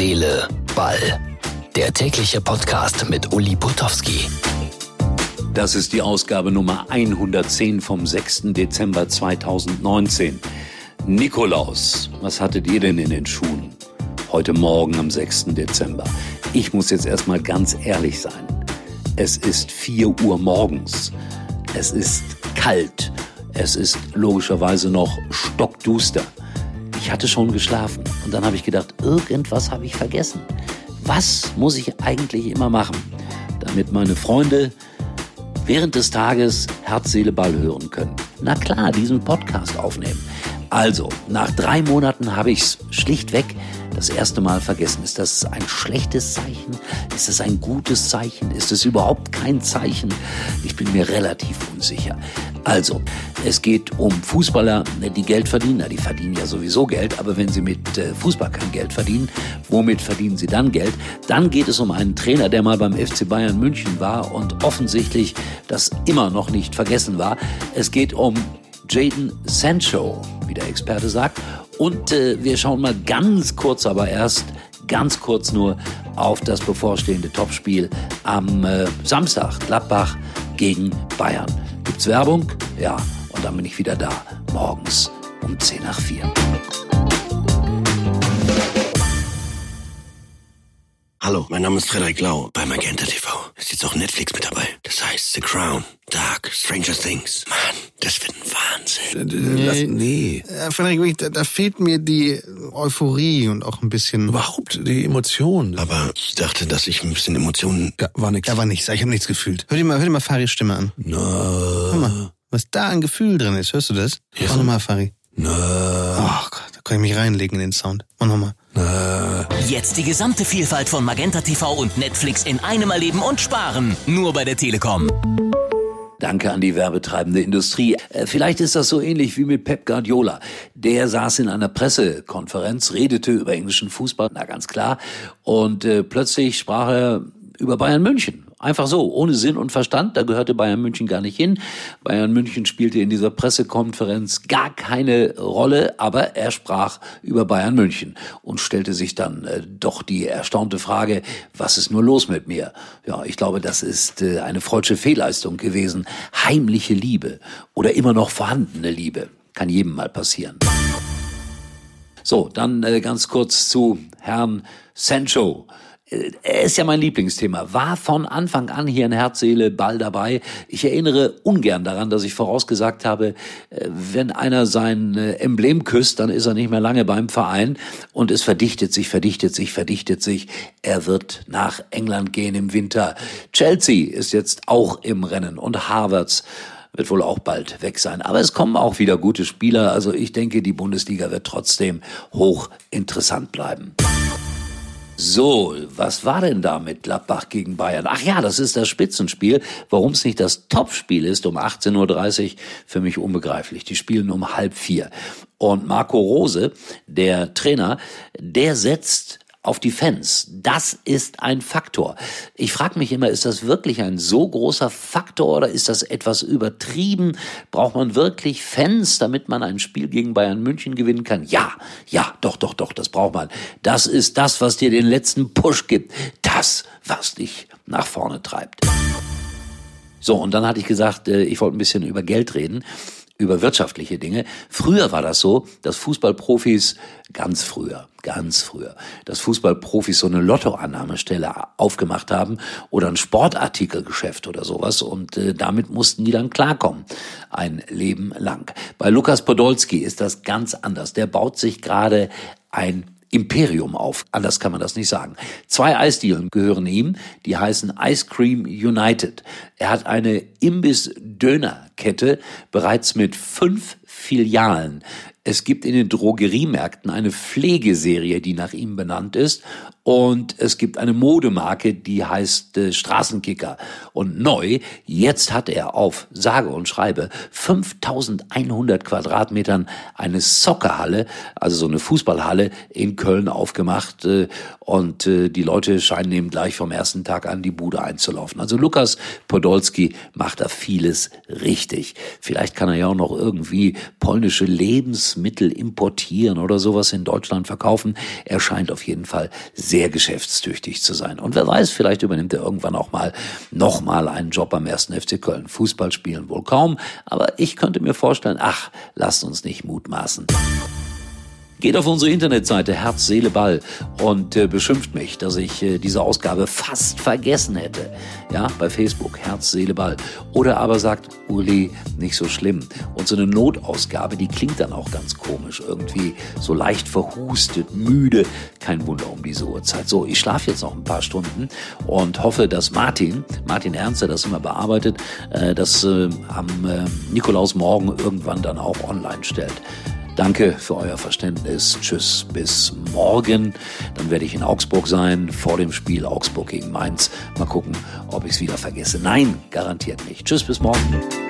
Seele, Ball. Der tägliche Podcast mit Uli Putowski. Das ist die Ausgabe Nummer 110 vom 6. Dezember 2019. Nikolaus, was hattet ihr denn in den Schuhen? Heute Morgen am 6. Dezember. Ich muss jetzt erstmal ganz ehrlich sein. Es ist 4 Uhr morgens. Es ist kalt. Es ist logischerweise noch stockduster. Ich hatte schon geschlafen und dann habe ich gedacht, irgendwas habe ich vergessen. Was muss ich eigentlich immer machen, damit meine Freunde während des Tages Herz, Seele, Ball hören können? Na klar, diesen Podcast aufnehmen. Also, nach drei Monaten habe ich es schlichtweg das erste Mal vergessen. Ist das ein schlechtes Zeichen? Ist es ein gutes Zeichen? Ist es überhaupt kein Zeichen? Ich bin mir relativ unsicher. Also, es geht um Fußballer, die Geld verdienen. Na, die verdienen ja sowieso Geld, aber wenn sie mit äh, Fußball kein Geld verdienen, womit verdienen sie dann Geld? Dann geht es um einen Trainer, der mal beim FC Bayern München war und offensichtlich das immer noch nicht vergessen war. Es geht um Jaden Sancho, wie der Experte sagt. Und äh, wir schauen mal ganz kurz, aber erst ganz kurz nur auf das bevorstehende Topspiel am äh, Samstag. Gladbach gegen Bayern. Gibt's Werbung? Ja. Und dann bin ich wieder da. Morgens um 10 nach 4. Hallo, mein Name ist Frederik Lau bei Magenta TV. Ist jetzt auch Netflix mit dabei. Das heißt The Crown, Dark, Stranger Things. Mann, das wird ein Wahnsinn. Nee. Lass, nee. Äh, Frederik, da, da fehlt mir die Euphorie und auch ein bisschen. Überhaupt die Emotion. Aber ich dachte, dass ich ein bisschen Emotionen... Ja, war nix. Da war nichts, ich habe nichts gefühlt. Hör dir mal, hör dir mal Faris Stimme an. Na, Hör mal, was da an Gefühl drin ist. Hörst du das? Ja. Mach nochmal, Fari. na, Oh Gott, da kann ich mich reinlegen in den Sound. Mach nochmal. na. Jetzt die gesamte Vielfalt von Magenta TV und Netflix in einem erleben und sparen. Nur bei der Telekom. Danke an die werbetreibende Industrie. Äh, Vielleicht ist das so ähnlich wie mit Pep Guardiola. Der saß in einer Pressekonferenz, redete über englischen Fußball, na ganz klar, und äh, plötzlich sprach er über Bayern München. Einfach so, ohne Sinn und Verstand. Da gehörte Bayern München gar nicht hin. Bayern München spielte in dieser Pressekonferenz gar keine Rolle, aber er sprach über Bayern München und stellte sich dann äh, doch die erstaunte Frage, was ist nur los mit mir? Ja, ich glaube, das ist äh, eine freudsche Fehlleistung gewesen. Heimliche Liebe oder immer noch vorhandene Liebe. Kann jedem mal passieren. So, dann äh, ganz kurz zu Herrn Sancho. Äh, ist ja mein Lieblingsthema, war von Anfang an hier in Herz, Seele, Ball dabei. Ich erinnere ungern daran, dass ich vorausgesagt habe, äh, wenn einer sein äh, Emblem küsst, dann ist er nicht mehr lange beim Verein und es verdichtet sich, verdichtet sich, verdichtet sich. Er wird nach England gehen im Winter. Chelsea ist jetzt auch im Rennen und Harvards wird wohl auch bald weg sein. Aber es kommen auch wieder gute Spieler. Also ich denke, die Bundesliga wird trotzdem hoch interessant bleiben. So, was war denn da mit Gladbach gegen Bayern? Ach ja, das ist das Spitzenspiel. Warum es nicht das Topspiel ist um 18.30 Uhr, für mich unbegreiflich. Die spielen um halb vier. Und Marco Rose, der Trainer, der setzt auf die Fans. Das ist ein Faktor. Ich frage mich immer, ist das wirklich ein so großer Faktor oder ist das etwas übertrieben? Braucht man wirklich Fans, damit man ein Spiel gegen Bayern München gewinnen kann? Ja, ja, doch, doch, doch, das braucht man. Das ist das, was dir den letzten Push gibt. Das, was dich nach vorne treibt. So, und dann hatte ich gesagt, äh, ich wollte ein bisschen über Geld reden über wirtschaftliche Dinge. Früher war das so, dass Fußballprofis ganz früher, ganz früher, dass Fußballprofis so eine Lottoannahmestelle aufgemacht haben oder ein Sportartikelgeschäft oder sowas und äh, damit mussten die dann klarkommen, ein Leben lang. Bei Lukas Podolski ist das ganz anders. Der baut sich gerade ein Imperium auf. Anders kann man das nicht sagen. Zwei Eisdielen gehören ihm, die heißen Ice Cream United. Er hat eine Imbiss-Döner-Kette bereits mit fünf Filialen. Es gibt in den Drogeriemärkten eine Pflegeserie, die nach ihm benannt ist. Und es gibt eine Modemarke, die heißt äh, Straßenkicker. Und neu, jetzt hat er auf sage und schreibe 5100 Quadratmetern eine Soccerhalle, also so eine Fußballhalle in Köln aufgemacht. Äh, und äh, die Leute scheinen ihm gleich vom ersten Tag an die Bude einzulaufen. Also Lukas Podolski macht da vieles richtig. Vielleicht kann er ja auch noch irgendwie polnische Lebensmittel importieren oder sowas in Deutschland verkaufen. Er scheint auf jeden Fall sehr geschäftstüchtig zu sein. Und wer weiß, vielleicht übernimmt er irgendwann auch mal nochmal einen Job beim ersten FC Köln. Fußball spielen wohl kaum, aber ich könnte mir vorstellen, ach, lasst uns nicht mutmaßen. Geht auf unsere Internetseite Herz, Seele, Ball und äh, beschimpft mich, dass ich äh, diese Ausgabe fast vergessen hätte. Ja, bei Facebook Herz, Seele, Ball. Oder aber sagt, Uli, nicht so schlimm. Und so eine Notausgabe, die klingt dann auch ganz komisch. Irgendwie so leicht verhustet, müde. Kein Wunder um diese Uhrzeit. So, ich schlafe jetzt noch ein paar Stunden und hoffe, dass Martin, Martin Ernst, der das immer bearbeitet, äh, das äh, am äh, Nikolaus morgen irgendwann dann auch online stellt. Danke für euer Verständnis. Tschüss, bis morgen. Dann werde ich in Augsburg sein, vor dem Spiel Augsburg gegen Mainz. Mal gucken, ob ich es wieder vergesse. Nein, garantiert nicht. Tschüss, bis morgen.